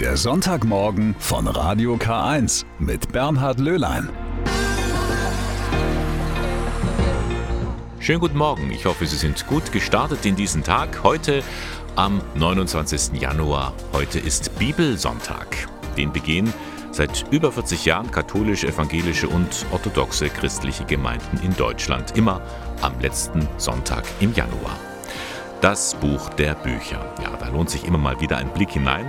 Der Sonntagmorgen von Radio K1 mit Bernhard Löhlein. Schönen guten Morgen. Ich hoffe, Sie sind gut gestartet in diesen Tag. Heute am 29. Januar. Heute ist Bibelsonntag. Den begehen seit über 40 Jahren katholische, evangelische und orthodoxe christliche Gemeinden in Deutschland. Immer am letzten Sonntag im Januar. Das Buch der Bücher. Ja, da lohnt sich immer mal wieder ein Blick hinein.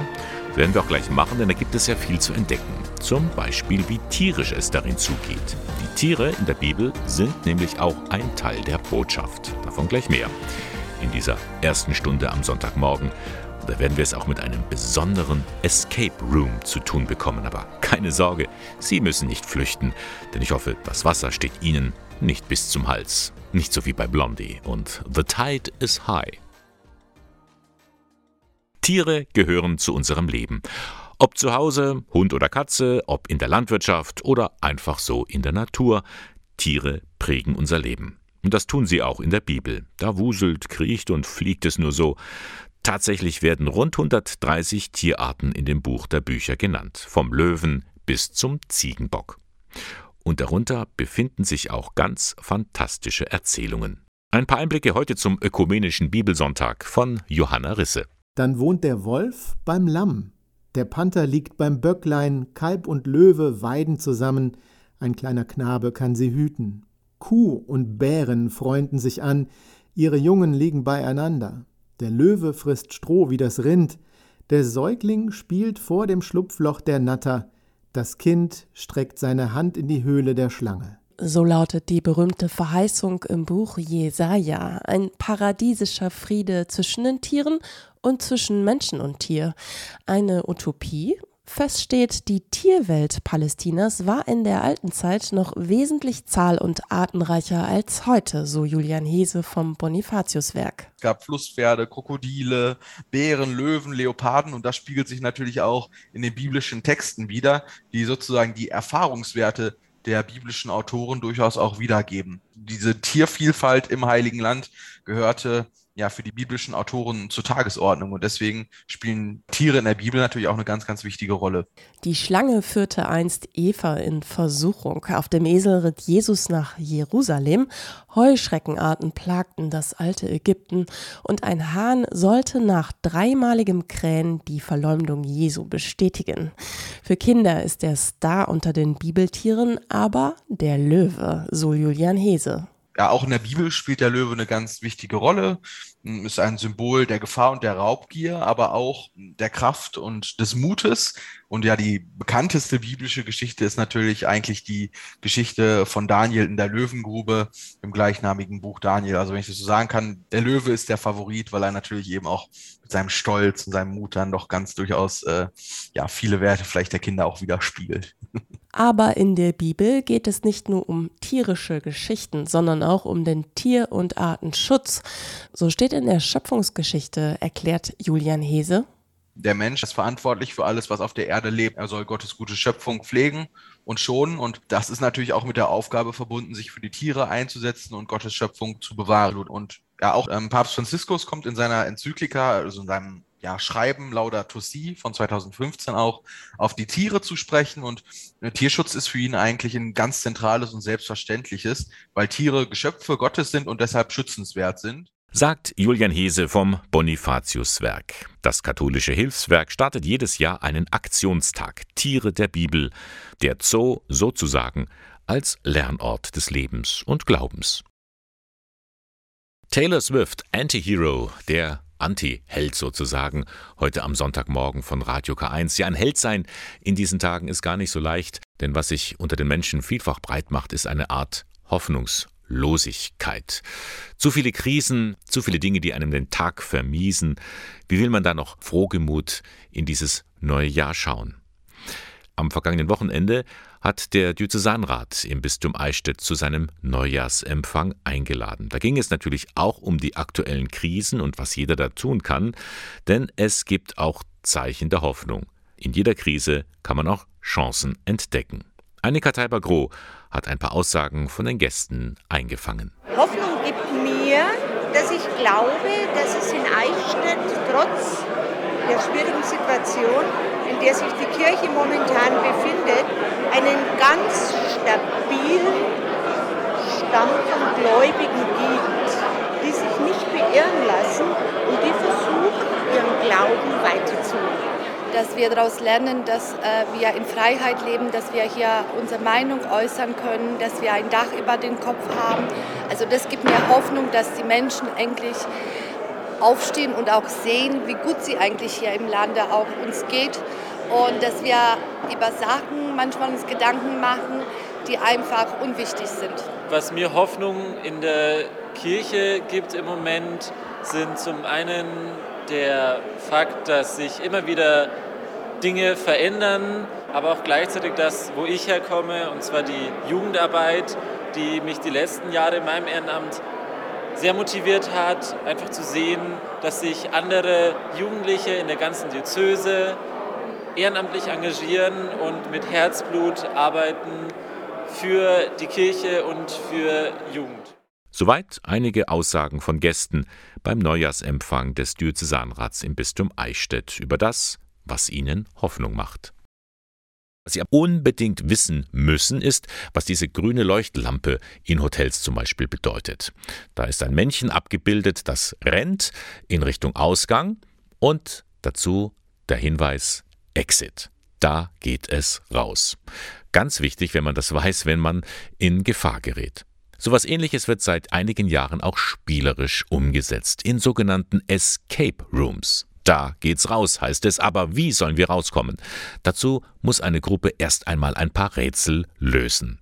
Werden wir auch gleich machen, denn da gibt es ja viel zu entdecken. Zum Beispiel, wie tierisch es darin zugeht. Die Tiere in der Bibel sind nämlich auch ein Teil der Botschaft. Davon gleich mehr. In dieser ersten Stunde am Sonntagmorgen. Da werden wir es auch mit einem besonderen Escape Room zu tun bekommen. Aber keine Sorge, Sie müssen nicht flüchten, denn ich hoffe, das Wasser steht Ihnen nicht bis zum Hals. Nicht so wie bei Blondie und The Tide is High. Tiere gehören zu unserem Leben. Ob zu Hause, Hund oder Katze, ob in der Landwirtschaft oder einfach so in der Natur. Tiere prägen unser Leben. Und das tun sie auch in der Bibel. Da wuselt, kriecht und fliegt es nur so. Tatsächlich werden rund 130 Tierarten in dem Buch der Bücher genannt, vom Löwen bis zum Ziegenbock. Und darunter befinden sich auch ganz fantastische Erzählungen. Ein paar Einblicke heute zum ökumenischen Bibelsonntag von Johanna Risse. Dann wohnt der Wolf beim Lamm, der Panther liegt beim Böcklein, Kalb und Löwe weiden zusammen, ein kleiner Knabe kann sie hüten. Kuh und Bären freunden sich an, ihre Jungen liegen beieinander. Der Löwe frisst Stroh wie das Rind, der Säugling spielt vor dem Schlupfloch der Natter, das Kind streckt seine Hand in die Höhle der Schlange. So lautet die berühmte Verheißung im Buch Jesaja. Ein paradiesischer Friede zwischen den Tieren und zwischen Menschen und Tier. Eine Utopie? Fest steht, die Tierwelt Palästinas war in der alten Zeit noch wesentlich zahl- und artenreicher als heute, so Julian Hese vom Bonifatiuswerk. Es gab Flusspferde, Krokodile, Bären, Löwen, Leoparden und das spiegelt sich natürlich auch in den biblischen Texten wieder, die sozusagen die Erfahrungswerte der biblischen Autoren durchaus auch wiedergeben. Diese Tiervielfalt im Heiligen Land gehörte ja für die biblischen Autoren zur Tagesordnung und deswegen spielen Tiere in der Bibel natürlich auch eine ganz, ganz wichtige Rolle. Die Schlange führte einst Eva in Versuchung. Auf dem Esel ritt Jesus nach Jerusalem. Heuschreckenarten plagten das alte Ägypten und ein Hahn sollte nach dreimaligem Krähen die Verleumdung Jesu bestätigen. Für Kinder ist der Star unter den Bibeltieren aber der Löwe, so Julian Hese ja, auch in der Bibel spielt der Löwe eine ganz wichtige Rolle, hm, ist ein Symbol der Gefahr und der Raubgier, aber auch der Kraft und des Mutes. Und ja, die bekannteste biblische Geschichte ist natürlich eigentlich die Geschichte von Daniel in der Löwengrube im gleichnamigen Buch Daniel. Also wenn ich das so sagen kann, der Löwe ist der Favorit, weil er natürlich eben auch mit seinem Stolz und seinem Mut dann doch ganz durchaus äh, ja viele Werte vielleicht der Kinder auch widerspiegelt. Aber in der Bibel geht es nicht nur um tierische Geschichten, sondern auch um den Tier- und Artenschutz. So steht in der Schöpfungsgeschichte, erklärt Julian Hese. Der Mensch ist verantwortlich für alles, was auf der Erde lebt. Er soll Gottes gute Schöpfung pflegen und schonen. Und das ist natürlich auch mit der Aufgabe verbunden, sich für die Tiere einzusetzen und Gottes Schöpfung zu bewahren. Und ja, auch ähm, Papst Franziskus kommt in seiner Enzyklika, also in seinem ja, Schreiben Laudato Si von 2015 auch auf die Tiere zu sprechen. Und äh, Tierschutz ist für ihn eigentlich ein ganz zentrales und selbstverständliches, weil Tiere Geschöpfe Gottes sind und deshalb schützenswert sind. Sagt Julian Hese vom Bonifatiuswerk. Das katholische Hilfswerk startet jedes Jahr einen Aktionstag Tiere der Bibel, der Zoo sozusagen als Lernort des Lebens und Glaubens. Taylor Swift, Anti-Hero, der Anti-Held sozusagen, heute am Sonntagmorgen von Radio K1. Ja, ein Held sein in diesen Tagen ist gar nicht so leicht, denn was sich unter den Menschen vielfach breit macht, ist eine Art Hoffnungslosigkeit. Zu viele Krisen, zu viele Dinge, die einem den Tag vermiesen. Wie will man da noch frohgemut in dieses neue Jahr schauen? Am vergangenen Wochenende hat der Diözesanrat im Bistum Eichstätt zu seinem Neujahrsempfang eingeladen. Da ging es natürlich auch um die aktuellen Krisen und was jeder da tun kann, denn es gibt auch Zeichen der Hoffnung. In jeder Krise kann man auch Chancen entdecken. Annika Teiber-Groh hat ein paar Aussagen von den Gästen eingefangen. Hoffnung gibt mir, dass ich glaube, dass es in Eichstätt trotz der schwierigen Situation, in der sich die Kirche momentan befindet, einen ganz stabilen Stamm von Gläubigen gibt, die sich nicht beirren lassen und die versuchen, ihren Glauben weiterzuleben dass wir daraus lernen, dass äh, wir in Freiheit leben, dass wir hier unsere Meinung äußern können, dass wir ein Dach über den Kopf haben. Also das gibt mir Hoffnung, dass die Menschen endlich aufstehen und auch sehen, wie gut sie eigentlich hier im Lande auch uns geht und dass wir über Sachen manchmal uns Gedanken machen, die einfach unwichtig sind. Was mir Hoffnung in der Kirche gibt im Moment, sind zum einen der Fakt, dass sich immer wieder Dinge verändern, aber auch gleichzeitig das, wo ich herkomme, und zwar die Jugendarbeit, die mich die letzten Jahre in meinem Ehrenamt sehr motiviert hat, einfach zu sehen, dass sich andere Jugendliche in der ganzen Diözese ehrenamtlich engagieren und mit Herzblut arbeiten für die Kirche und für Jugend. Soweit einige Aussagen von Gästen beim Neujahrsempfang des Diözesanrats im Bistum Eichstätt über das, was ihnen Hoffnung macht. Was Sie unbedingt wissen müssen, ist, was diese grüne Leuchtlampe in Hotels zum Beispiel bedeutet. Da ist ein Männchen abgebildet, das rennt in Richtung Ausgang und dazu der Hinweis Exit. Da geht es raus. Ganz wichtig, wenn man das weiß, wenn man in Gefahr gerät. Sowas ähnliches wird seit einigen Jahren auch spielerisch umgesetzt in sogenannten Escape Rooms. Da geht's raus, heißt es, aber wie sollen wir rauskommen? Dazu muss eine Gruppe erst einmal ein paar Rätsel lösen.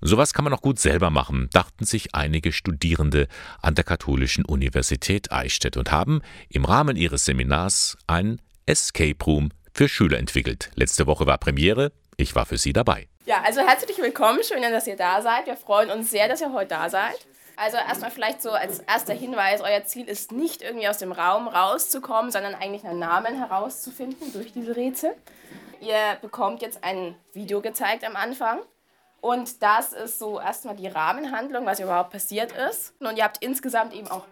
Sowas kann man auch gut selber machen, dachten sich einige Studierende an der Katholischen Universität Eichstätt und haben im Rahmen ihres Seminars ein Escape Room für Schüler entwickelt. Letzte Woche war Premiere, ich war für Sie dabei. Ja, also herzlich willkommen, schön, dass ihr da seid. Wir freuen uns sehr, dass ihr heute da seid. Also erstmal vielleicht so als erster Hinweis, euer Ziel ist nicht irgendwie aus dem Raum rauszukommen, sondern eigentlich einen Namen herauszufinden durch diese Rätsel. Ihr bekommt jetzt ein Video gezeigt am Anfang. Und das ist so erstmal die Rahmenhandlung, was überhaupt passiert ist. Und ihr habt insgesamt eben auch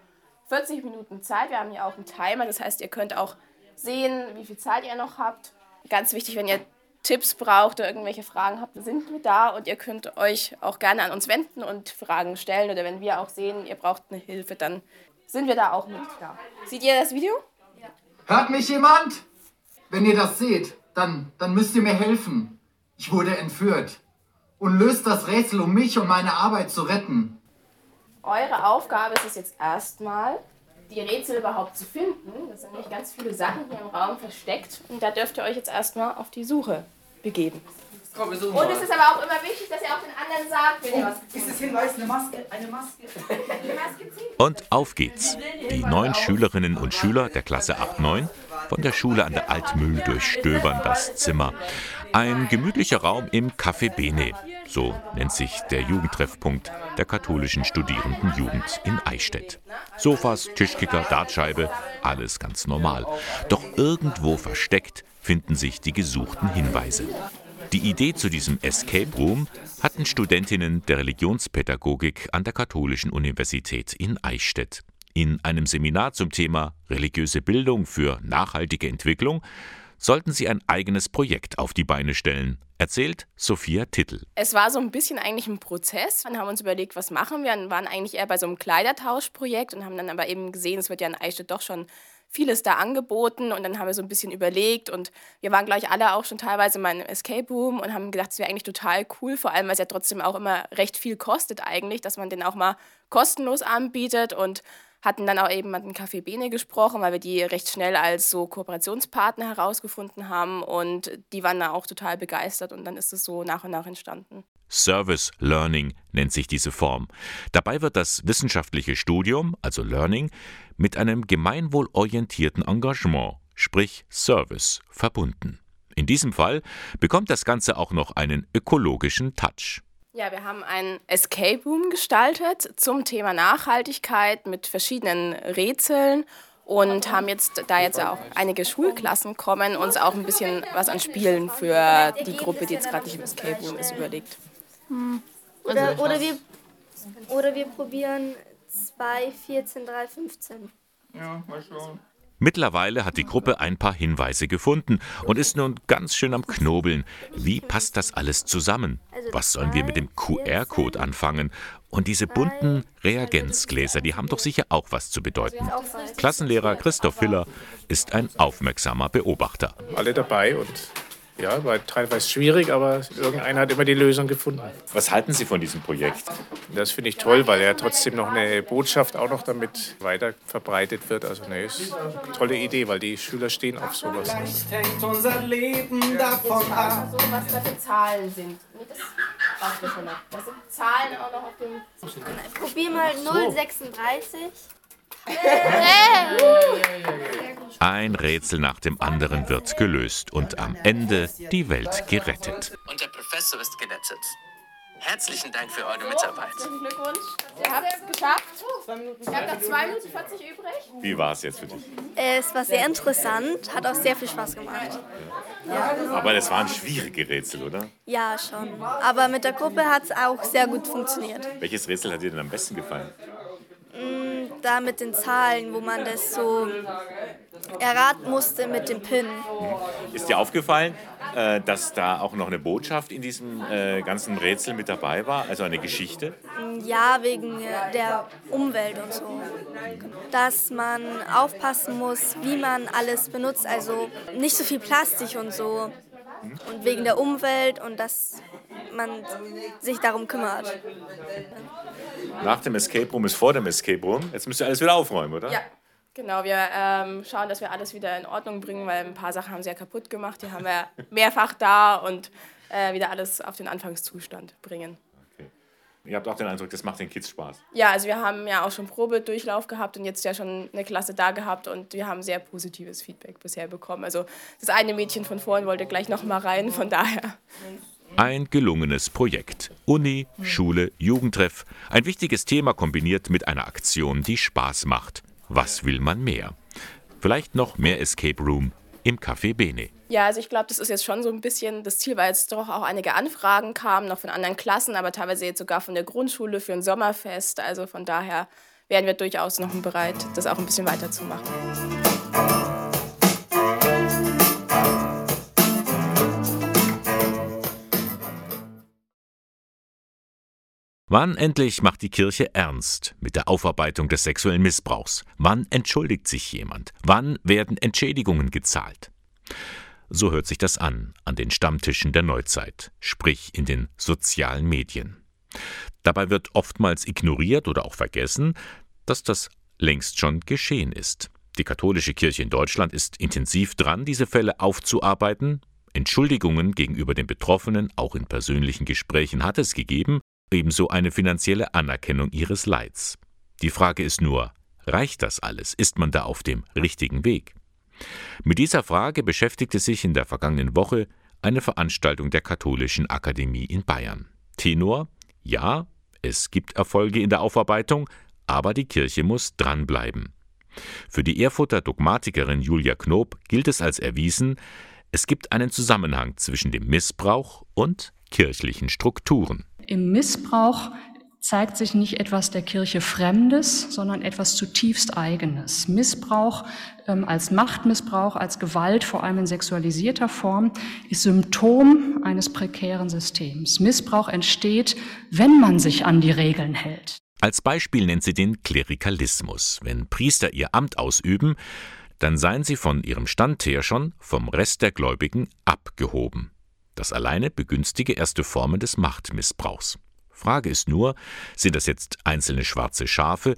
40 Minuten Zeit. Wir haben hier auch einen Timer, das heißt, ihr könnt auch sehen, wie viel Zeit ihr noch habt. Ganz wichtig, wenn ihr Tipps braucht oder irgendwelche Fragen habt, sind wir da und ihr könnt euch auch gerne an uns wenden und Fragen stellen. Oder wenn wir auch sehen, ihr braucht eine Hilfe, dann sind wir da auch mit da. Seht ihr das Video? Ja. Hört mich jemand? Wenn ihr das seht, dann, dann müsst ihr mir helfen. Ich wurde entführt. Und löst das Rätsel, um mich und meine Arbeit zu retten. Eure Aufgabe ist es jetzt erstmal, die Rätsel überhaupt zu finden. Das sind nämlich ganz viele Sachen hier im Raum versteckt und da dürft ihr euch jetzt erstmal auf die Suche begeben. Und es ist aber auch immer wichtig, dass ihr auch den anderen sagt, wenn ihr was Ist das Hinweis eine Maske? Eine Maske? Und auf geht's. Die neun Schülerinnen und Schüler der Klasse 8-9 von der Schule an der Altmühl durchstöbern das Zimmer. Ein gemütlicher Raum im Café Bene. So nennt sich der Jugendtreffpunkt der katholischen Studierendenjugend in Eichstätt. Sofas, Tischkicker, Dartscheibe, alles ganz normal. Doch irgendwo versteckt finden sich die gesuchten Hinweise. Die Idee zu diesem Escape Room hatten Studentinnen der Religionspädagogik an der Katholischen Universität in Eichstätt. In einem Seminar zum Thema religiöse Bildung für nachhaltige Entwicklung sollten sie ein eigenes Projekt auf die Beine stellen, erzählt Sophia Tittel. Es war so ein bisschen eigentlich ein Prozess. Dann haben wir uns überlegt, was machen wir. Wir waren eigentlich eher bei so einem Kleidertauschprojekt und haben dann aber eben gesehen, es wird ja in Eichstätt doch schon vieles da angeboten und dann haben wir so ein bisschen überlegt und wir waren gleich alle auch schon teilweise mal im Escape Room und haben gedacht, es wäre eigentlich total cool, vor allem weil es ja trotzdem auch immer recht viel kostet eigentlich, dass man den auch mal kostenlos anbietet und hatten dann auch eben mit dem Café Bene gesprochen, weil wir die recht schnell als so Kooperationspartner herausgefunden haben und die waren da auch total begeistert und dann ist es so nach und nach entstanden. Service Learning nennt sich diese Form. Dabei wird das wissenschaftliche Studium, also Learning, mit einem gemeinwohlorientierten Engagement, sprich Service, verbunden. In diesem Fall bekommt das Ganze auch noch einen ökologischen Touch. Ja, wir haben ein Escape Room gestaltet zum Thema Nachhaltigkeit mit verschiedenen Rätseln und haben jetzt, da jetzt auch einige Schulklassen kommen, uns auch ein bisschen was an Spielen für die Gruppe, die jetzt gerade nicht im Escape Room ist, überlegt. Hm. Oder, oder, wir, oder wir probieren 2, 14, 3, 15. Ja, mal schauen. Mittlerweile hat die Gruppe ein paar Hinweise gefunden und ist nun ganz schön am Knobeln. Wie passt das alles zusammen? Was sollen wir mit dem QR-Code anfangen? Und diese bunten Reagenzgläser, die haben doch sicher auch was zu bedeuten. Klassenlehrer Christoph Hiller ist ein aufmerksamer Beobachter. Alle dabei und ja, war teilweise schwierig, aber irgendeiner hat immer die Lösung gefunden. Was halten Sie von diesem Projekt? Das finde ich toll, weil ja trotzdem noch eine Botschaft auch noch damit weiter verbreitet wird. Also ne, ist eine tolle Idee, weil die Schüler stehen auf sowas. hängt unser Leben davon ab. So, was da für Zahlen sind. Nee, das brauchen wir schon noch. Das sind Zahlen auch noch auf dem. Probier mal 036. Ein Rätsel nach dem anderen wird gelöst und am Ende die Welt gerettet. Und der Professor ist gerettet. Herzlichen Dank für eure Mitarbeit. Herzlichen Glückwunsch. Ihr habt es geschafft. Ihr habt noch 2 Minuten 40 übrig. Wie war es jetzt für dich? Es war sehr interessant, hat auch sehr viel Spaß gemacht. Ja, Aber das waren schwierige Rätsel, oder? ja schon. Aber mit der Gruppe hat es auch sehr gut funktioniert. Welches Rätsel hat dir denn am besten gefallen? Da mit den Zahlen, wo man das so erraten musste mit dem Pin. Ist dir aufgefallen, äh, dass da auch noch eine Botschaft in diesem äh, ganzen Rätsel mit dabei war, also eine Geschichte? Ja, wegen äh, der Umwelt und so. Dass man aufpassen muss, wie man alles benutzt. Also nicht so viel Plastik und so. Und wegen der Umwelt und dass man sich darum kümmert. Nach dem Escape Room ist vor dem Escape Room. Jetzt müsst ihr alles wieder aufräumen, oder? Ja. Genau, wir ähm, schauen, dass wir alles wieder in Ordnung bringen, weil ein paar Sachen haben sie ja kaputt gemacht. Die haben wir mehrfach da und äh, wieder alles auf den Anfangszustand bringen. Ihr habt auch den Eindruck, das macht den Kids Spaß. Ja, also wir haben ja auch schon Probedurchlauf gehabt und jetzt ja schon eine Klasse da gehabt und wir haben sehr positives Feedback bisher bekommen. Also das eine Mädchen von vorhin wollte gleich noch mal rein, von daher. Ein gelungenes Projekt. Uni, Schule, Jugendtreff. Ein wichtiges Thema kombiniert mit einer Aktion, die Spaß macht. Was will man mehr? Vielleicht noch mehr Escape Room im Café Bene. Ja, also ich glaube, das ist jetzt schon so ein bisschen das Ziel, weil jetzt doch auch einige Anfragen kamen, noch von anderen Klassen, aber teilweise jetzt sogar von der Grundschule für ein Sommerfest. Also von daher wären wir durchaus noch bereit, das auch ein bisschen weiterzumachen. Wann endlich macht die Kirche ernst mit der Aufarbeitung des sexuellen Missbrauchs? Wann entschuldigt sich jemand? Wann werden Entschädigungen gezahlt? So hört sich das an an den Stammtischen der Neuzeit, sprich in den sozialen Medien. Dabei wird oftmals ignoriert oder auch vergessen, dass das längst schon geschehen ist. Die katholische Kirche in Deutschland ist intensiv dran, diese Fälle aufzuarbeiten. Entschuldigungen gegenüber den Betroffenen, auch in persönlichen Gesprächen, hat es gegeben, ebenso eine finanzielle Anerkennung ihres Leids. Die Frage ist nur, reicht das alles? Ist man da auf dem richtigen Weg? Mit dieser Frage beschäftigte sich in der vergangenen Woche eine Veranstaltung der Katholischen Akademie in Bayern. Tenor, ja, es gibt Erfolge in der Aufarbeitung, aber die Kirche muss dranbleiben. Für die Erfurter Dogmatikerin Julia Knob gilt es als erwiesen, es gibt einen Zusammenhang zwischen dem Missbrauch und kirchlichen Strukturen. Im Missbrauch zeigt sich nicht etwas der Kirche Fremdes, sondern etwas zutiefst Eigenes. Missbrauch ähm, als Machtmissbrauch, als Gewalt, vor allem in sexualisierter Form, ist Symptom eines prekären Systems. Missbrauch entsteht, wenn man sich an die Regeln hält. Als Beispiel nennt sie den Klerikalismus. Wenn Priester ihr Amt ausüben, dann seien sie von ihrem Stand her schon vom Rest der Gläubigen abgehoben. Das alleine begünstige erste Formen des Machtmissbrauchs. Frage ist nur, sind das jetzt einzelne schwarze Schafe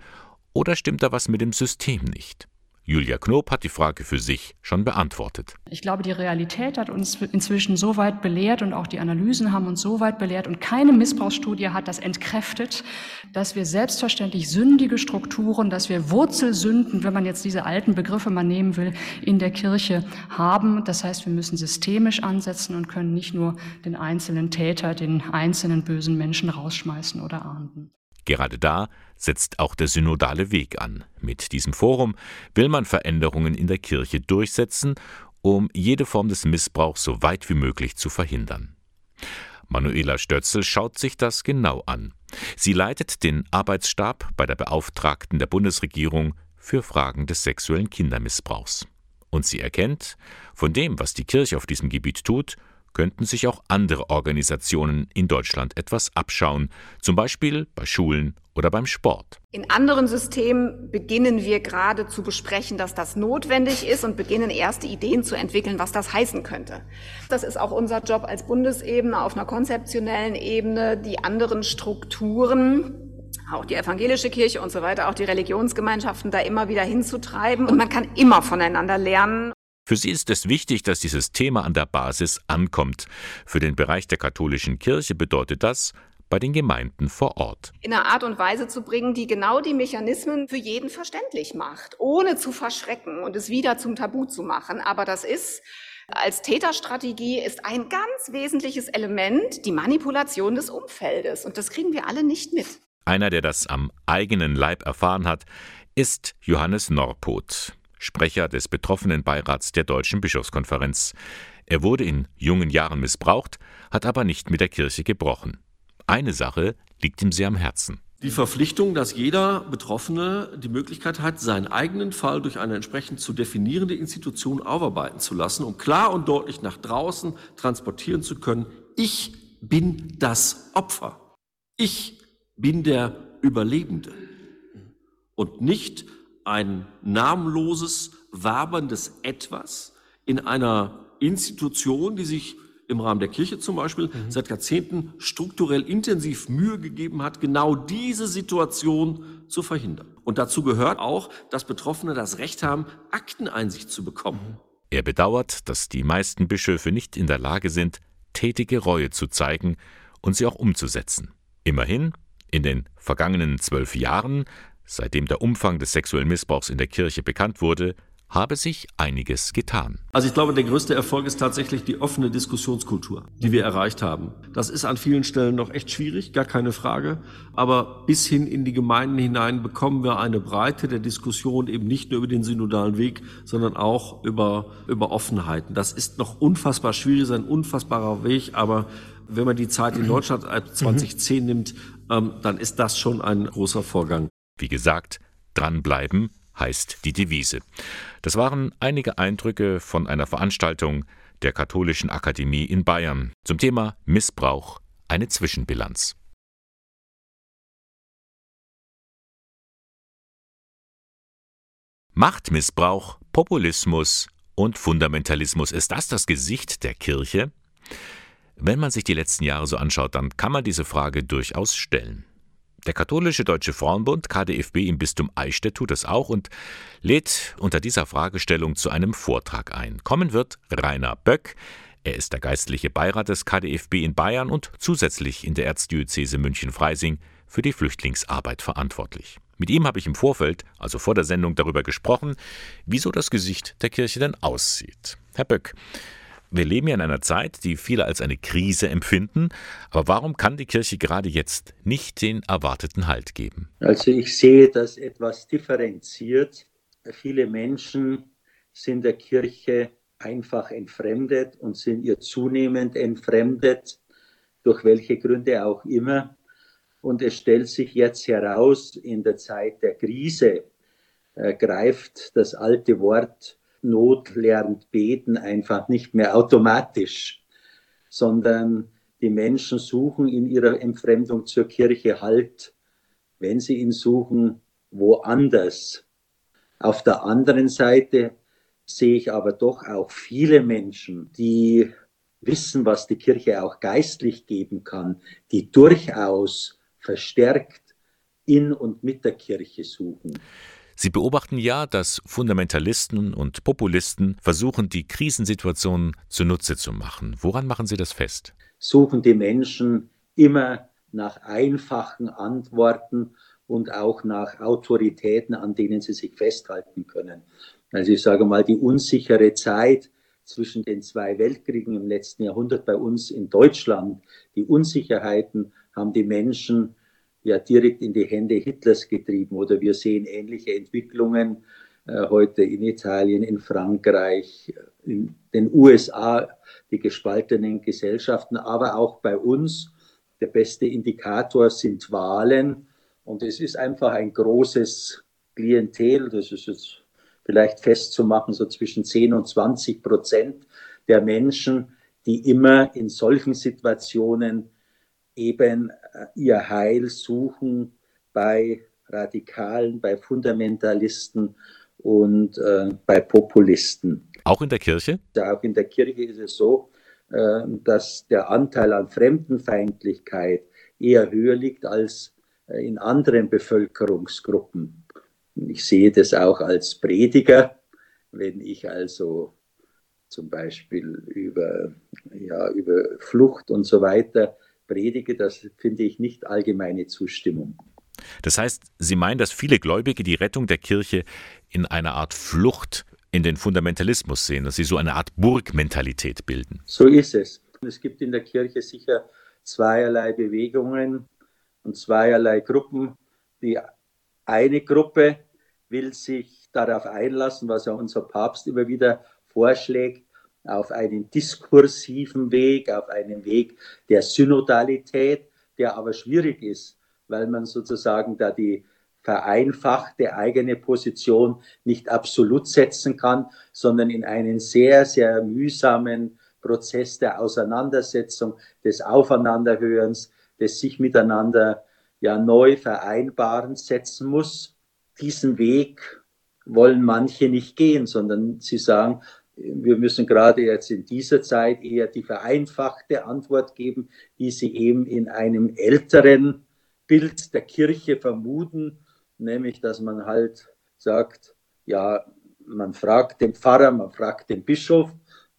oder stimmt da was mit dem System nicht? Julia Knob hat die Frage für sich schon beantwortet. Ich glaube, die Realität hat uns inzwischen so weit belehrt und auch die Analysen haben uns so weit belehrt und keine Missbrauchsstudie hat das entkräftet, dass wir selbstverständlich sündige Strukturen, dass wir Wurzelsünden, wenn man jetzt diese alten Begriffe mal nehmen will, in der Kirche haben. Das heißt, wir müssen systemisch ansetzen und können nicht nur den einzelnen Täter, den einzelnen bösen Menschen rausschmeißen oder ahnden. Gerade da setzt auch der synodale Weg an. Mit diesem Forum will man Veränderungen in der Kirche durchsetzen, um jede Form des Missbrauchs so weit wie möglich zu verhindern. Manuela Stötzel schaut sich das genau an. Sie leitet den Arbeitsstab bei der Beauftragten der Bundesregierung für Fragen des sexuellen Kindermissbrauchs. Und sie erkennt, von dem, was die Kirche auf diesem Gebiet tut, könnten sich auch andere Organisationen in Deutschland etwas abschauen, zum Beispiel bei Schulen oder beim Sport. In anderen Systemen beginnen wir gerade zu besprechen, dass das notwendig ist und beginnen erste Ideen zu entwickeln, was das heißen könnte. Das ist auch unser Job als Bundesebene auf einer konzeptionellen Ebene, die anderen Strukturen auch die evangelische Kirche und so weiter, auch die Religionsgemeinschaften da immer wieder hinzutreiben. Und man kann immer voneinander lernen. Für sie ist es wichtig, dass dieses Thema an der Basis ankommt. Für den Bereich der katholischen Kirche bedeutet das, bei den Gemeinden vor Ort. In einer Art und Weise zu bringen, die genau die Mechanismen für jeden verständlich macht, ohne zu verschrecken und es wieder zum Tabu zu machen. Aber das ist als Täterstrategie ist ein ganz wesentliches Element die Manipulation des Umfeldes. Und das kriegen wir alle nicht mit. Einer, der das am eigenen Leib erfahren hat, ist Johannes Norpoth. Sprecher des betroffenen Beirats der Deutschen Bischofskonferenz. Er wurde in jungen Jahren missbraucht, hat aber nicht mit der Kirche gebrochen. Eine Sache liegt ihm sehr am Herzen. Die Verpflichtung, dass jeder Betroffene die Möglichkeit hat, seinen eigenen Fall durch eine entsprechend zu definierende Institution aufarbeiten zu lassen, um klar und deutlich nach draußen transportieren zu können, ich bin das Opfer. Ich bin der Überlebende und nicht ein namenloses, waberndes Etwas in einer Institution, die sich im Rahmen der Kirche zum Beispiel mhm. seit Jahrzehnten strukturell intensiv Mühe gegeben hat, genau diese Situation zu verhindern. Und dazu gehört auch, dass Betroffene das Recht haben, Akteneinsicht zu bekommen. Mhm. Er bedauert, dass die meisten Bischöfe nicht in der Lage sind, tätige Reue zu zeigen und sie auch umzusetzen. Immerhin, in den vergangenen zwölf Jahren Seitdem der Umfang des sexuellen Missbrauchs in der Kirche bekannt wurde, habe sich einiges getan. Also ich glaube, der größte Erfolg ist tatsächlich die offene Diskussionskultur, die wir erreicht haben. Das ist an vielen Stellen noch echt schwierig, gar keine Frage. Aber bis hin in die Gemeinden hinein bekommen wir eine Breite der Diskussion eben nicht nur über den synodalen Weg, sondern auch über, über Offenheiten. Das ist noch unfassbar schwierig, ist ein unfassbarer Weg, aber wenn man die Zeit in Deutschland als 2010 nimmt, ähm, dann ist das schon ein großer Vorgang. Wie gesagt, dranbleiben heißt die Devise. Das waren einige Eindrücke von einer Veranstaltung der Katholischen Akademie in Bayern zum Thema Missbrauch, eine Zwischenbilanz. Machtmissbrauch, Populismus und Fundamentalismus, ist das das Gesicht der Kirche? Wenn man sich die letzten Jahre so anschaut, dann kann man diese Frage durchaus stellen. Der Katholische Deutsche Frauenbund KDFB im Bistum Eichstätt tut es auch und lädt unter dieser Fragestellung zu einem Vortrag ein. Kommen wird Rainer Böck. Er ist der geistliche Beirat des KDFB in Bayern und zusätzlich in der Erzdiözese München-Freising für die Flüchtlingsarbeit verantwortlich. Mit ihm habe ich im Vorfeld, also vor der Sendung, darüber gesprochen, wieso das Gesicht der Kirche denn aussieht. Herr Böck, wir leben ja in einer Zeit, die viele als eine Krise empfinden. Aber warum kann die Kirche gerade jetzt nicht den erwarteten Halt geben? Also ich sehe das etwas differenziert. Viele Menschen sind der Kirche einfach entfremdet und sind ihr zunehmend entfremdet, durch welche Gründe auch immer. Und es stellt sich jetzt heraus, in der Zeit der Krise äh, greift das alte Wort Not lernt beten einfach nicht mehr automatisch, sondern die Menschen suchen in ihrer Entfremdung zur Kirche Halt, wenn sie ihn suchen, woanders. Auf der anderen Seite sehe ich aber doch auch viele Menschen, die wissen, was die Kirche auch geistlich geben kann, die durchaus verstärkt in und mit der Kirche suchen. Sie beobachten ja, dass Fundamentalisten und Populisten versuchen, die Krisensituation zunutze zu machen. Woran machen Sie das fest? Suchen die Menschen immer nach einfachen Antworten und auch nach Autoritäten, an denen sie sich festhalten können. Also ich sage mal, die unsichere Zeit zwischen den zwei Weltkriegen im letzten Jahrhundert bei uns in Deutschland, die Unsicherheiten haben die Menschen ja direkt in die Hände Hitlers getrieben. Oder wir sehen ähnliche Entwicklungen äh, heute in Italien, in Frankreich, in den USA, die gespaltenen Gesellschaften, aber auch bei uns. Der beste Indikator sind Wahlen. Und es ist einfach ein großes Klientel, das ist jetzt vielleicht festzumachen, so zwischen 10 und 20 Prozent der Menschen, die immer in solchen Situationen eben ihr Heil suchen bei Radikalen, bei Fundamentalisten und äh, bei Populisten. Auch in der Kirche? Ja, auch in der Kirche ist es so, äh, dass der Anteil an Fremdenfeindlichkeit eher höher liegt als äh, in anderen Bevölkerungsgruppen. Ich sehe das auch als Prediger, wenn ich also zum Beispiel über, ja, über Flucht und so weiter predige, das finde ich nicht allgemeine Zustimmung. Das heißt, Sie meinen, dass viele Gläubige die Rettung der Kirche in einer Art Flucht in den Fundamentalismus sehen, dass sie so eine Art Burgmentalität bilden. So ist es. Es gibt in der Kirche sicher zweierlei Bewegungen und zweierlei Gruppen. Die eine Gruppe will sich darauf einlassen, was ja unser Papst immer wieder vorschlägt, auf einen diskursiven Weg, auf einen Weg der Synodalität, der aber schwierig ist, weil man sozusagen da die vereinfachte eigene Position nicht absolut setzen kann, sondern in einen sehr, sehr mühsamen Prozess der Auseinandersetzung, des Aufeinanderhörens, des sich miteinander ja neu vereinbaren setzen muss. Diesen Weg wollen manche nicht gehen, sondern sie sagen, wir müssen gerade jetzt in dieser Zeit eher die vereinfachte Antwort geben, die sie eben in einem älteren Bild der Kirche vermuten, nämlich dass man halt sagt, ja, man fragt den Pfarrer, man fragt den Bischof,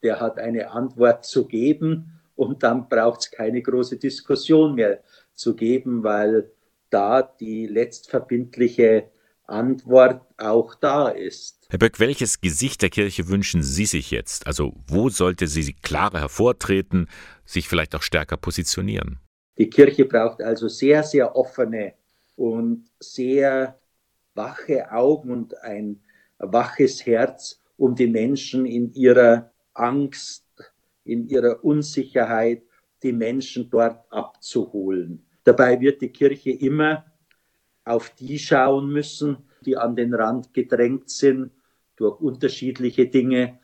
der hat eine Antwort zu geben und dann braucht es keine große Diskussion mehr zu geben, weil da die letztverbindliche Antwort auch da ist. Herr Böck, welches Gesicht der Kirche wünschen Sie sich jetzt? Also wo sollte sie klarer hervortreten, sich vielleicht auch stärker positionieren? Die Kirche braucht also sehr, sehr offene und sehr wache Augen und ein waches Herz, um die Menschen in ihrer Angst, in ihrer Unsicherheit, die Menschen dort abzuholen. Dabei wird die Kirche immer auf die schauen müssen, die an den Rand gedrängt sind durch unterschiedliche Dinge.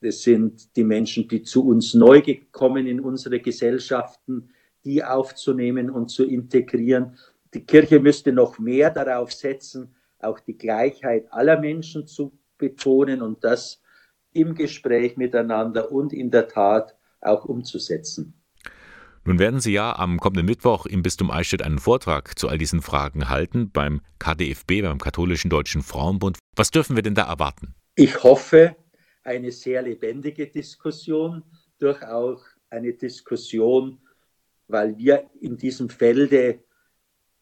Das sind die Menschen, die zu uns neu gekommen in unsere Gesellschaften, die aufzunehmen und zu integrieren. Die Kirche müsste noch mehr darauf setzen, auch die Gleichheit aller Menschen zu betonen und das im Gespräch miteinander und in der Tat auch umzusetzen. Nun werden Sie ja am kommenden Mittwoch im Bistum Eichstätt einen Vortrag zu all diesen Fragen halten beim KDFB, beim Katholischen Deutschen Frauenbund. Was dürfen wir denn da erwarten? Ich hoffe, eine sehr lebendige Diskussion, durchaus eine Diskussion, weil wir in diesem Felde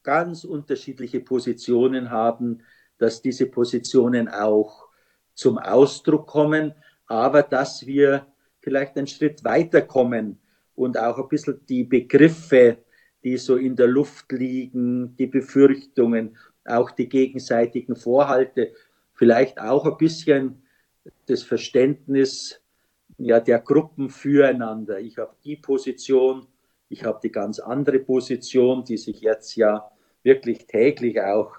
ganz unterschiedliche Positionen haben, dass diese Positionen auch zum Ausdruck kommen, aber dass wir vielleicht einen Schritt weiterkommen und auch ein bisschen die Begriffe, die so in der Luft liegen, die Befürchtungen, auch die gegenseitigen Vorhalte, vielleicht auch ein bisschen das Verständnis ja, der Gruppen füreinander. Ich habe die Position, ich habe die ganz andere Position, die sich jetzt ja wirklich täglich auch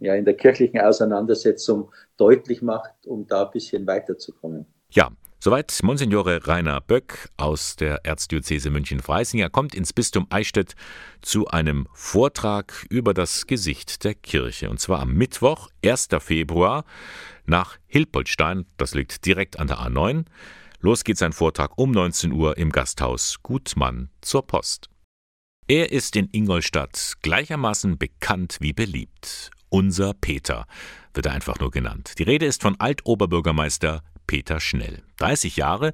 ja, in der kirchlichen Auseinandersetzung deutlich macht, um da ein bisschen weiterzukommen. Ja, Soweit Monsignore Rainer Böck aus der Erzdiözese München-Freising. Er kommt ins Bistum Eichstätt zu einem Vortrag über das Gesicht der Kirche. Und zwar am Mittwoch, 1. Februar, nach Hilpoltstein. Das liegt direkt an der A9. Los geht sein Vortrag um 19 Uhr im Gasthaus Gutmann zur Post. Er ist in Ingolstadt gleichermaßen bekannt wie beliebt. Unser Peter wird er einfach nur genannt. Die Rede ist von Altoberbürgermeister Peter Schnell. 30 Jahre,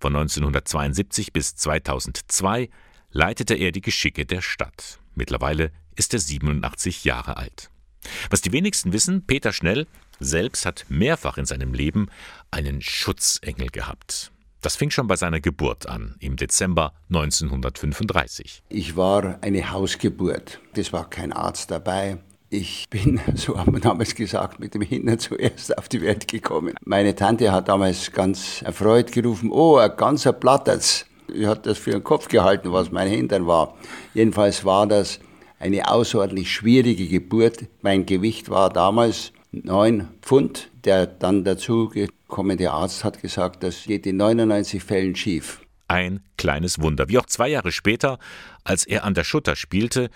von 1972 bis 2002, leitete er die Geschicke der Stadt. Mittlerweile ist er 87 Jahre alt. Was die wenigsten wissen, Peter Schnell selbst hat mehrfach in seinem Leben einen Schutzengel gehabt. Das fing schon bei seiner Geburt an, im Dezember 1935. Ich war eine Hausgeburt. Es war kein Arzt dabei. Ich bin, so haben wir damals gesagt, mit dem Hintern zuerst auf die Welt gekommen. Meine Tante hat damals ganz erfreut gerufen, oh, ein ganzer Platterz. Ich hatte das für den Kopf gehalten, was mein Hintern war. Jedenfalls war das eine außerordentlich schwierige Geburt. Mein Gewicht war damals neun Pfund. Der dann dazu gekommene Arzt hat gesagt, das geht in 99 Fällen schief. Ein kleines Wunder, wie auch zwei Jahre später, als er an der Schutter spielte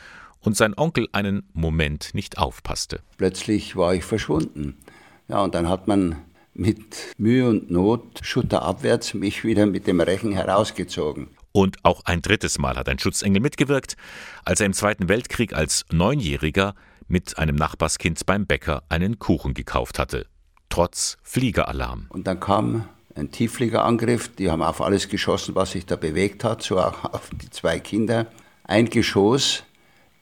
und sein Onkel einen Moment nicht aufpasste. Plötzlich war ich verschwunden. Ja, und dann hat man mit Mühe und Not schutterabwärts mich wieder mit dem Rechen herausgezogen. Und auch ein drittes Mal hat ein Schutzengel mitgewirkt, als er im Zweiten Weltkrieg als Neunjähriger mit einem Nachbarskind beim Bäcker einen Kuchen gekauft hatte. Trotz Fliegeralarm. Und dann kam ein Tieffliegerangriff. Die haben auf alles geschossen, was sich da bewegt hat, so auch auf die zwei Kinder. Ein Geschoss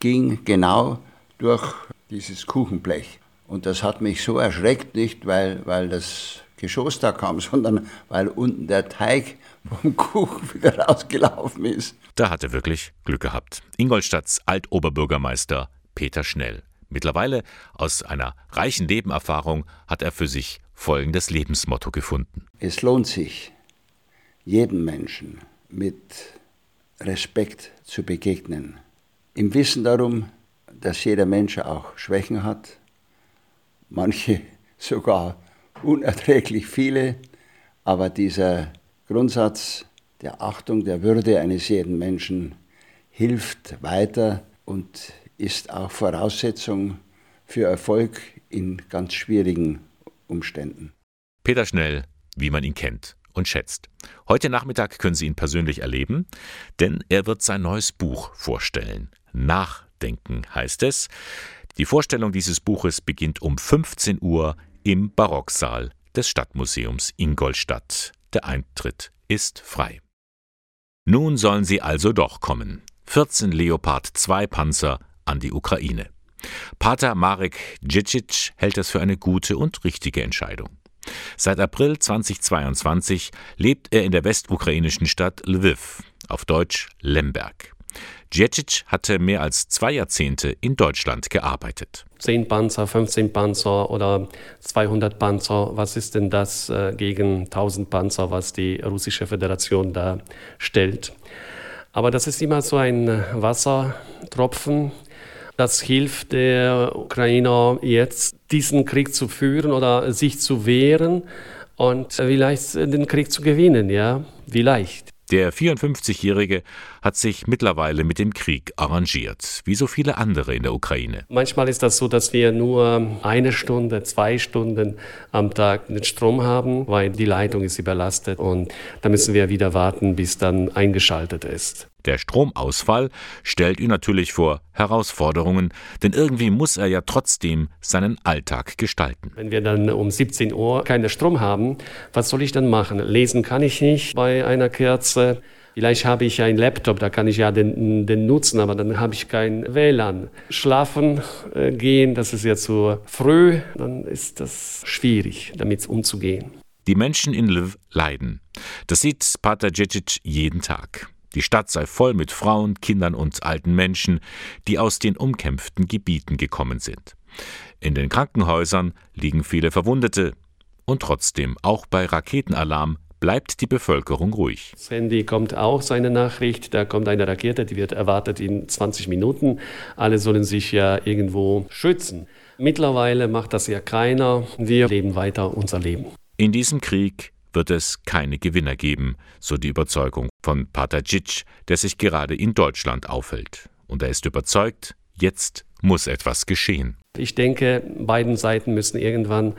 ging genau durch dieses Kuchenblech. Und das hat mich so erschreckt, nicht weil, weil das Geschoss da kam, sondern weil unten der Teig vom Kuchen wieder rausgelaufen ist. Da hat er wirklich Glück gehabt. Ingolstadts Altoberbürgermeister Peter Schnell. Mittlerweile aus einer reichen Nebenerfahrung hat er für sich folgendes Lebensmotto gefunden. Es lohnt sich, jedem Menschen mit Respekt zu begegnen. Im Wissen darum, dass jeder Mensch auch Schwächen hat, manche sogar unerträglich viele, aber dieser Grundsatz der Achtung der Würde eines jeden Menschen hilft weiter und ist auch Voraussetzung für Erfolg in ganz schwierigen Umständen. Peter Schnell, wie man ihn kennt und schätzt. Heute Nachmittag können Sie ihn persönlich erleben, denn er wird sein neues Buch vorstellen. Nachdenken heißt es. Die Vorstellung dieses Buches beginnt um 15 Uhr im Barocksaal des Stadtmuseums Ingolstadt. Der Eintritt ist frei. Nun sollen sie also doch kommen. 14 Leopard 2 Panzer an die Ukraine. Pater Marek Djicic hält es für eine gute und richtige Entscheidung. Seit April 2022 lebt er in der westukrainischen Stadt Lviv, auf Deutsch Lemberg. Djecic hatte mehr als zwei Jahrzehnte in Deutschland gearbeitet. 10 Panzer, 15 Panzer oder 200 Panzer, was ist denn das äh, gegen 1000 Panzer, was die russische Föderation da stellt? Aber das ist immer so ein Wassertropfen. Das hilft der Ukrainer jetzt, diesen Krieg zu führen oder sich zu wehren und vielleicht den Krieg zu gewinnen, ja, vielleicht. Der 54-Jährige hat sich mittlerweile mit dem Krieg arrangiert, wie so viele andere in der Ukraine. Manchmal ist das so, dass wir nur eine Stunde, zwei Stunden am Tag den Strom haben, weil die Leitung ist überlastet und da müssen wir wieder warten, bis dann eingeschaltet ist. Der Stromausfall stellt ihn natürlich vor Herausforderungen, denn irgendwie muss er ja trotzdem seinen Alltag gestalten. Wenn wir dann um 17 Uhr keinen Strom haben, was soll ich dann machen? Lesen kann ich nicht bei einer Kerze. Vielleicht habe ich einen Laptop, da kann ich ja den, den nutzen, aber dann habe ich kein WLAN. Schlafen äh, gehen, das ist ja zu früh, dann ist das schwierig, damit umzugehen. Die Menschen in Lviv leiden. Das sieht Pater Djecic jeden Tag. Die Stadt sei voll mit Frauen, Kindern und alten Menschen, die aus den umkämpften Gebieten gekommen sind. In den Krankenhäusern liegen viele Verwundete. Und trotzdem, auch bei Raketenalarm bleibt die Bevölkerung ruhig. Das Handy kommt auch seine Nachricht, da kommt eine Rakete, die wird erwartet in 20 Minuten. Alle sollen sich ja irgendwo schützen. Mittlerweile macht das ja keiner. Wir leben weiter unser Leben. In diesem Krieg wird es keine Gewinner geben, so die Überzeugung von Pater Dzic, der sich gerade in Deutschland aufhält. Und er ist überzeugt, jetzt muss etwas geschehen. Ich denke, beiden Seiten müssen irgendwann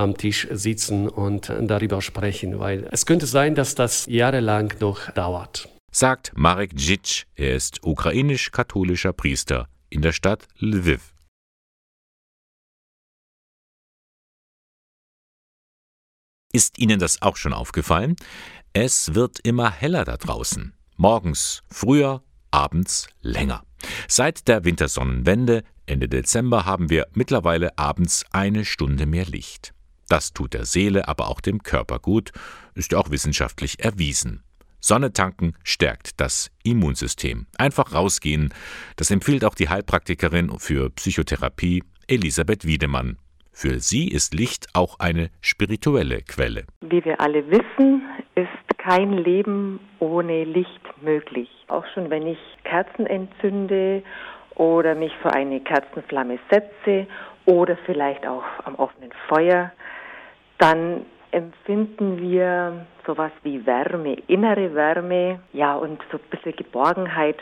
am Tisch sitzen und darüber sprechen, weil es könnte sein, dass das jahrelang noch dauert. Sagt Marek Dzic, er ist ukrainisch-katholischer Priester in der Stadt Lviv. Ist Ihnen das auch schon aufgefallen? Es wird immer heller da draußen. Morgens früher, abends länger. Seit der Wintersonnenwende Ende Dezember haben wir mittlerweile abends eine Stunde mehr Licht. Das tut der Seele, aber auch dem Körper gut, ist ja auch wissenschaftlich erwiesen. Sonne tanken stärkt das Immunsystem. Einfach rausgehen, das empfiehlt auch die Heilpraktikerin für Psychotherapie Elisabeth Wiedemann. Für sie ist Licht auch eine spirituelle Quelle. Wie wir alle wissen, ist kein Leben ohne Licht möglich. Auch schon wenn ich Kerzen entzünde oder mich vor eine Kerzenflamme setze oder vielleicht auch am offenen Feuer, dann empfinden wir sowas wie Wärme, innere Wärme, ja, und so ein bisschen Geborgenheit.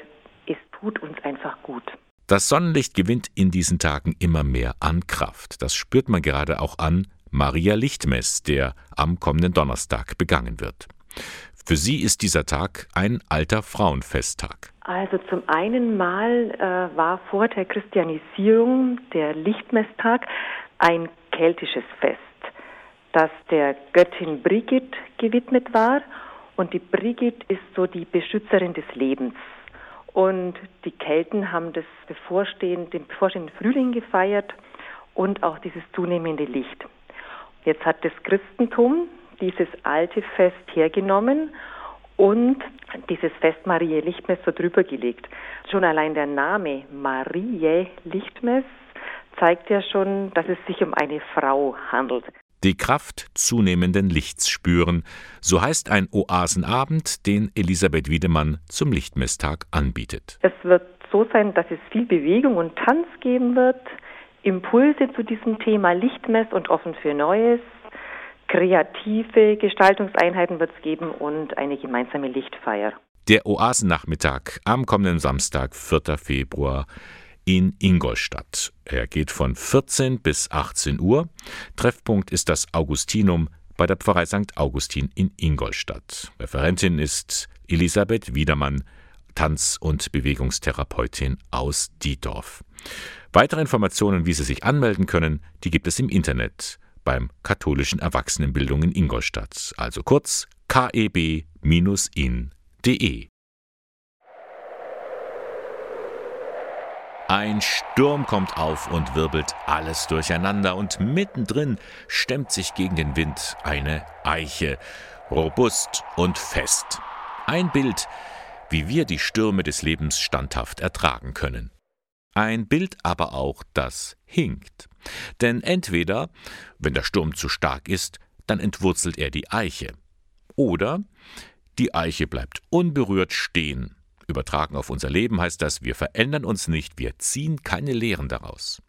Es tut uns einfach gut. Das Sonnenlicht gewinnt in diesen Tagen immer mehr an Kraft. Das spürt man gerade auch an Maria Lichtmess, der am kommenden Donnerstag begangen wird. Für sie ist dieser Tag ein alter Frauenfesttag. Also zum einen mal äh, war vor der Christianisierung der Lichtmesstag ein keltisches Fest, das der Göttin Brigid gewidmet war. Und die Brigid ist so die Beschützerin des Lebens. Und die Kelten haben das bevorstehend, den bevorstehenden Frühling gefeiert und auch dieses zunehmende Licht. Jetzt hat das Christentum dieses alte Fest hergenommen und dieses Fest Mariä Lichtmess so drüber gelegt. Schon allein der Name Mariä Lichtmess zeigt ja schon, dass es sich um eine Frau handelt. Die Kraft zunehmenden Lichts spüren, so heißt ein Oasenabend, den Elisabeth Wiedemann zum Lichtmesstag anbietet. Es wird so sein, dass es viel Bewegung und Tanz geben wird, Impulse zu diesem Thema Lichtmess und offen für Neues, kreative Gestaltungseinheiten wird es geben und eine gemeinsame Lichtfeier. Der Oasennachmittag am kommenden Samstag, 4. Februar in Ingolstadt. Er geht von 14 bis 18 Uhr. Treffpunkt ist das Augustinum bei der Pfarrei St. Augustin in Ingolstadt. Referentin ist Elisabeth Wiedermann, Tanz- und Bewegungstherapeutin aus Diedorf. Weitere Informationen, wie Sie sich anmelden können, die gibt es im Internet beim katholischen Erwachsenenbildung in Ingolstadt, also kurz keb-in.de. Ein Sturm kommt auf und wirbelt alles durcheinander und mittendrin stemmt sich gegen den Wind eine Eiche, robust und fest. Ein Bild, wie wir die Stürme des Lebens standhaft ertragen können. Ein Bild aber auch, das hinkt. Denn entweder, wenn der Sturm zu stark ist, dann entwurzelt er die Eiche. Oder die Eiche bleibt unberührt stehen Übertragen auf unser Leben heißt das, wir verändern uns nicht, wir ziehen keine Lehren daraus.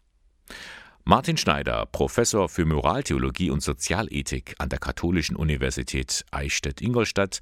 Martin Schneider, Professor für Moraltheologie und Sozialethik an der Katholischen Universität Eichstätt-Ingolstadt,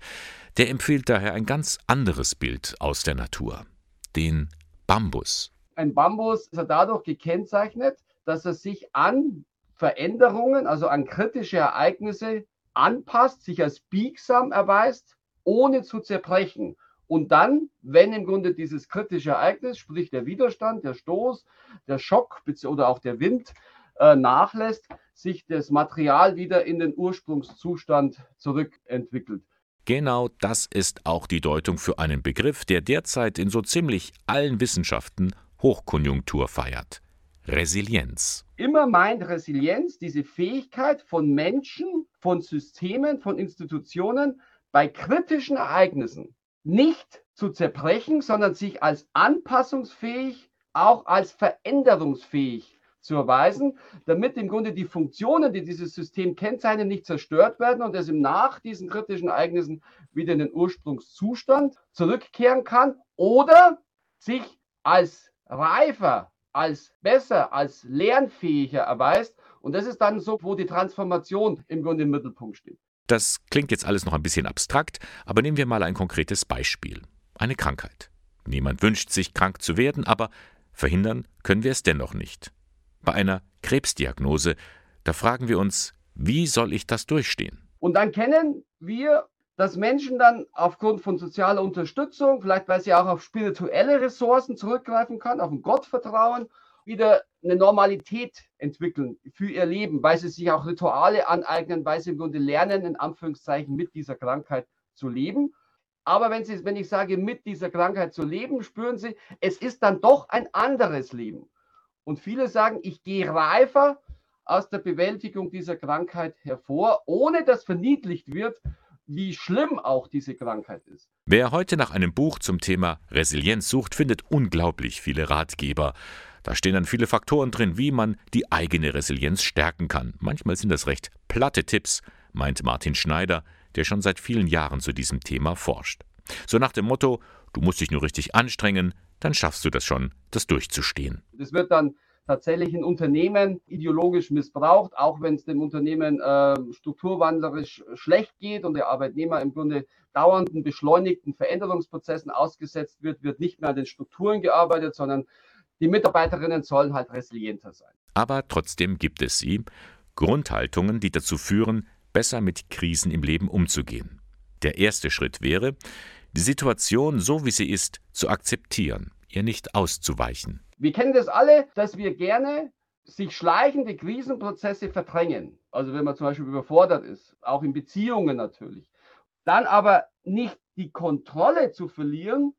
der empfiehlt daher ein ganz anderes Bild aus der Natur, den Bambus. Ein Bambus ist dadurch gekennzeichnet, dass er sich an Veränderungen, also an kritische Ereignisse anpasst, sich als biegsam erweist, ohne zu zerbrechen. Und dann, wenn im Grunde dieses kritische Ereignis, sprich der Widerstand, der Stoß, der Schock oder auch der Wind äh, nachlässt, sich das Material wieder in den Ursprungszustand zurückentwickelt. Genau das ist auch die Deutung für einen Begriff, der derzeit in so ziemlich allen Wissenschaften Hochkonjunktur feiert. Resilienz. Immer meint Resilienz diese Fähigkeit von Menschen, von Systemen, von Institutionen bei kritischen Ereignissen nicht zu zerbrechen, sondern sich als anpassungsfähig, auch als veränderungsfähig zu erweisen, damit im Grunde die Funktionen, die dieses System kennzeichnen, nicht zerstört werden und es im nach diesen kritischen Ereignissen wieder in den Ursprungszustand zurückkehren kann oder sich als reifer, als besser, als lernfähiger erweist. Und das ist dann so, wo die Transformation im Grunde im Mittelpunkt steht. Das klingt jetzt alles noch ein bisschen abstrakt, aber nehmen wir mal ein konkretes Beispiel. Eine Krankheit. Niemand wünscht sich, krank zu werden, aber verhindern können wir es dennoch nicht. Bei einer Krebsdiagnose, da fragen wir uns, wie soll ich das durchstehen? Und dann kennen wir, dass Menschen dann aufgrund von sozialer Unterstützung, vielleicht weil sie auch auf spirituelle Ressourcen zurückgreifen können, auf ein Gottvertrauen, wieder eine Normalität entwickeln für ihr Leben, weil sie sich auch Rituale aneignen, weil sie im Grunde lernen, in Anführungszeichen mit dieser Krankheit zu leben. Aber wenn, sie, wenn ich sage, mit dieser Krankheit zu leben, spüren sie, es ist dann doch ein anderes Leben. Und viele sagen, ich gehe reifer aus der Bewältigung dieser Krankheit hervor, ohne dass verniedlicht wird, wie schlimm auch diese Krankheit ist. Wer heute nach einem Buch zum Thema Resilienz sucht, findet unglaublich viele Ratgeber. Da stehen dann viele Faktoren drin, wie man die eigene Resilienz stärken kann. Manchmal sind das recht platte Tipps, meint Martin Schneider, der schon seit vielen Jahren zu diesem Thema forscht. So nach dem Motto, du musst dich nur richtig anstrengen, dann schaffst du das schon, das durchzustehen. Das wird dann tatsächlich in Unternehmen ideologisch missbraucht, auch wenn es dem Unternehmen äh, strukturwandlerisch schlecht geht und der Arbeitnehmer im Grunde dauernden beschleunigten Veränderungsprozessen ausgesetzt wird, wird nicht mehr an den Strukturen gearbeitet, sondern die Mitarbeiterinnen sollen halt resilienter sein. Aber trotzdem gibt es sie, Grundhaltungen, die dazu führen, besser mit Krisen im Leben umzugehen. Der erste Schritt wäre, die Situation so wie sie ist zu akzeptieren, ihr nicht auszuweichen. Wir kennen das alle, dass wir gerne sich schleichende Krisenprozesse verdrängen. Also wenn man zum Beispiel überfordert ist, auch in Beziehungen natürlich. Dann aber nicht die Kontrolle zu verlieren,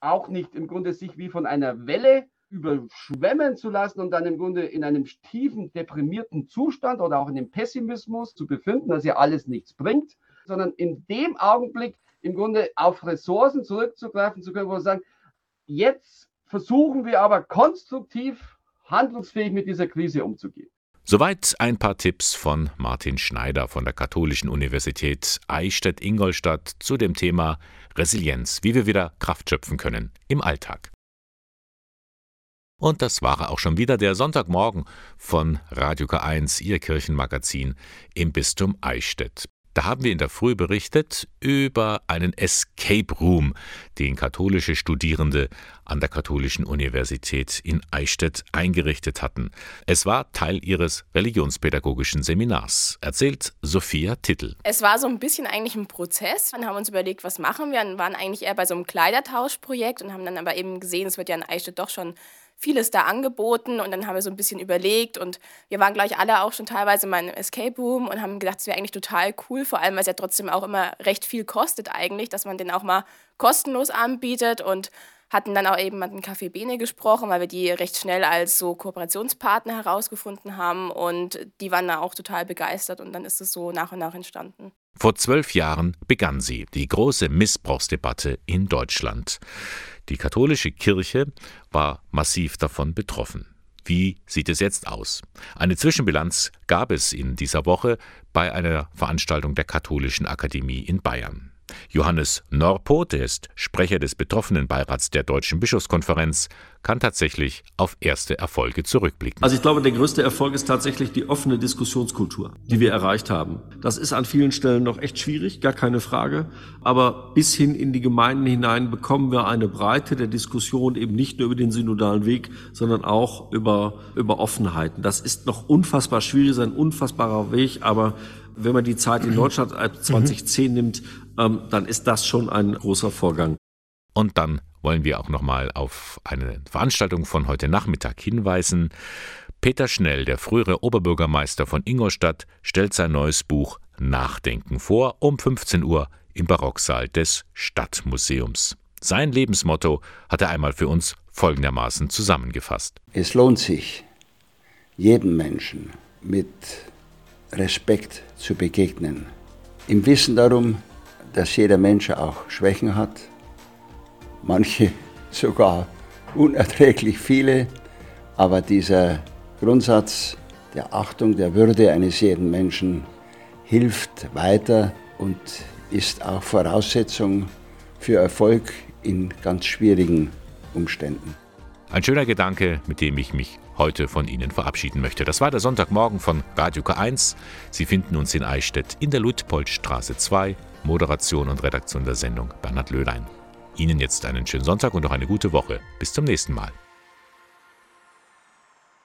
auch nicht im Grunde sich wie von einer Welle überschwemmen zu lassen und dann im Grunde in einem tiefen, deprimierten Zustand oder auch in dem Pessimismus zu befinden, dass ja alles nichts bringt, sondern in dem Augenblick im Grunde auf Ressourcen zurückzugreifen zu können, wo wir sagen, jetzt versuchen wir aber konstruktiv handlungsfähig mit dieser Krise umzugehen. Soweit ein paar Tipps von Martin Schneider von der Katholischen Universität Eichstätt-Ingolstadt zu dem Thema Resilienz, wie wir wieder Kraft schöpfen können im Alltag. Und das war auch schon wieder der Sonntagmorgen von Radio K1, Ihr Kirchenmagazin im Bistum Eichstätt. Da haben wir in der Früh berichtet über einen Escape Room, den katholische Studierende an der Katholischen Universität in Eichstätt eingerichtet hatten. Es war Teil ihres religionspädagogischen Seminars, erzählt Sophia Tittel. Es war so ein bisschen eigentlich ein Prozess. Dann haben wir uns überlegt, was machen wir und waren eigentlich eher bei so einem Kleidertauschprojekt und haben dann aber eben gesehen, es wird ja in Eichstätt doch schon vieles da angeboten und dann haben wir so ein bisschen überlegt und wir waren gleich alle auch schon teilweise mal im Escape Room und haben gedacht, es wäre eigentlich total cool, vor allem weil es ja trotzdem auch immer recht viel kostet eigentlich, dass man den auch mal kostenlos anbietet und hatten dann auch eben mit dem Café Bene gesprochen, weil wir die recht schnell als so Kooperationspartner herausgefunden haben und die waren da auch total begeistert und dann ist es so nach und nach entstanden. Vor zwölf Jahren begann sie, die große Missbrauchsdebatte in Deutschland. Die katholische Kirche war massiv davon betroffen. Wie sieht es jetzt aus? Eine Zwischenbilanz gab es in dieser Woche bei einer Veranstaltung der Katholischen Akademie in Bayern. Johannes Norpo, der ist Sprecher des betroffenen Beirats der Deutschen Bischofskonferenz, kann tatsächlich auf erste Erfolge zurückblicken. Also ich glaube, der größte Erfolg ist tatsächlich die offene Diskussionskultur, die wir erreicht haben. Das ist an vielen Stellen noch echt schwierig, gar keine Frage. Aber bis hin in die Gemeinden hinein bekommen wir eine Breite der Diskussion eben nicht nur über den synodalen Weg, sondern auch über, über Offenheiten. Das ist noch unfassbar schwierig, ist ein unfassbarer Weg, aber wenn man die Zeit in Deutschland als 2010 mhm. nimmt, ähm, dann ist das schon ein großer Vorgang. Und dann wollen wir auch nochmal auf eine Veranstaltung von heute Nachmittag hinweisen. Peter Schnell, der frühere Oberbürgermeister von Ingolstadt, stellt sein neues Buch Nachdenken vor um 15 Uhr im Barocksaal des Stadtmuseums. Sein Lebensmotto hat er einmal für uns folgendermaßen zusammengefasst. Es lohnt sich, jedem Menschen mit Respekt zu begegnen. Im Wissen darum, dass jeder Mensch auch Schwächen hat, manche sogar unerträglich viele, aber dieser Grundsatz der Achtung der Würde eines jeden Menschen hilft weiter und ist auch Voraussetzung für Erfolg in ganz schwierigen Umständen. Ein schöner Gedanke, mit dem ich mich heute von Ihnen verabschieden möchte. Das war der Sonntagmorgen von Radio K1. Sie finden uns in Eichstätt in der Luitpoldstraße 2. Moderation und Redaktion der Sendung Bernhard Löhlein. Ihnen jetzt einen schönen Sonntag und noch eine gute Woche. Bis zum nächsten Mal.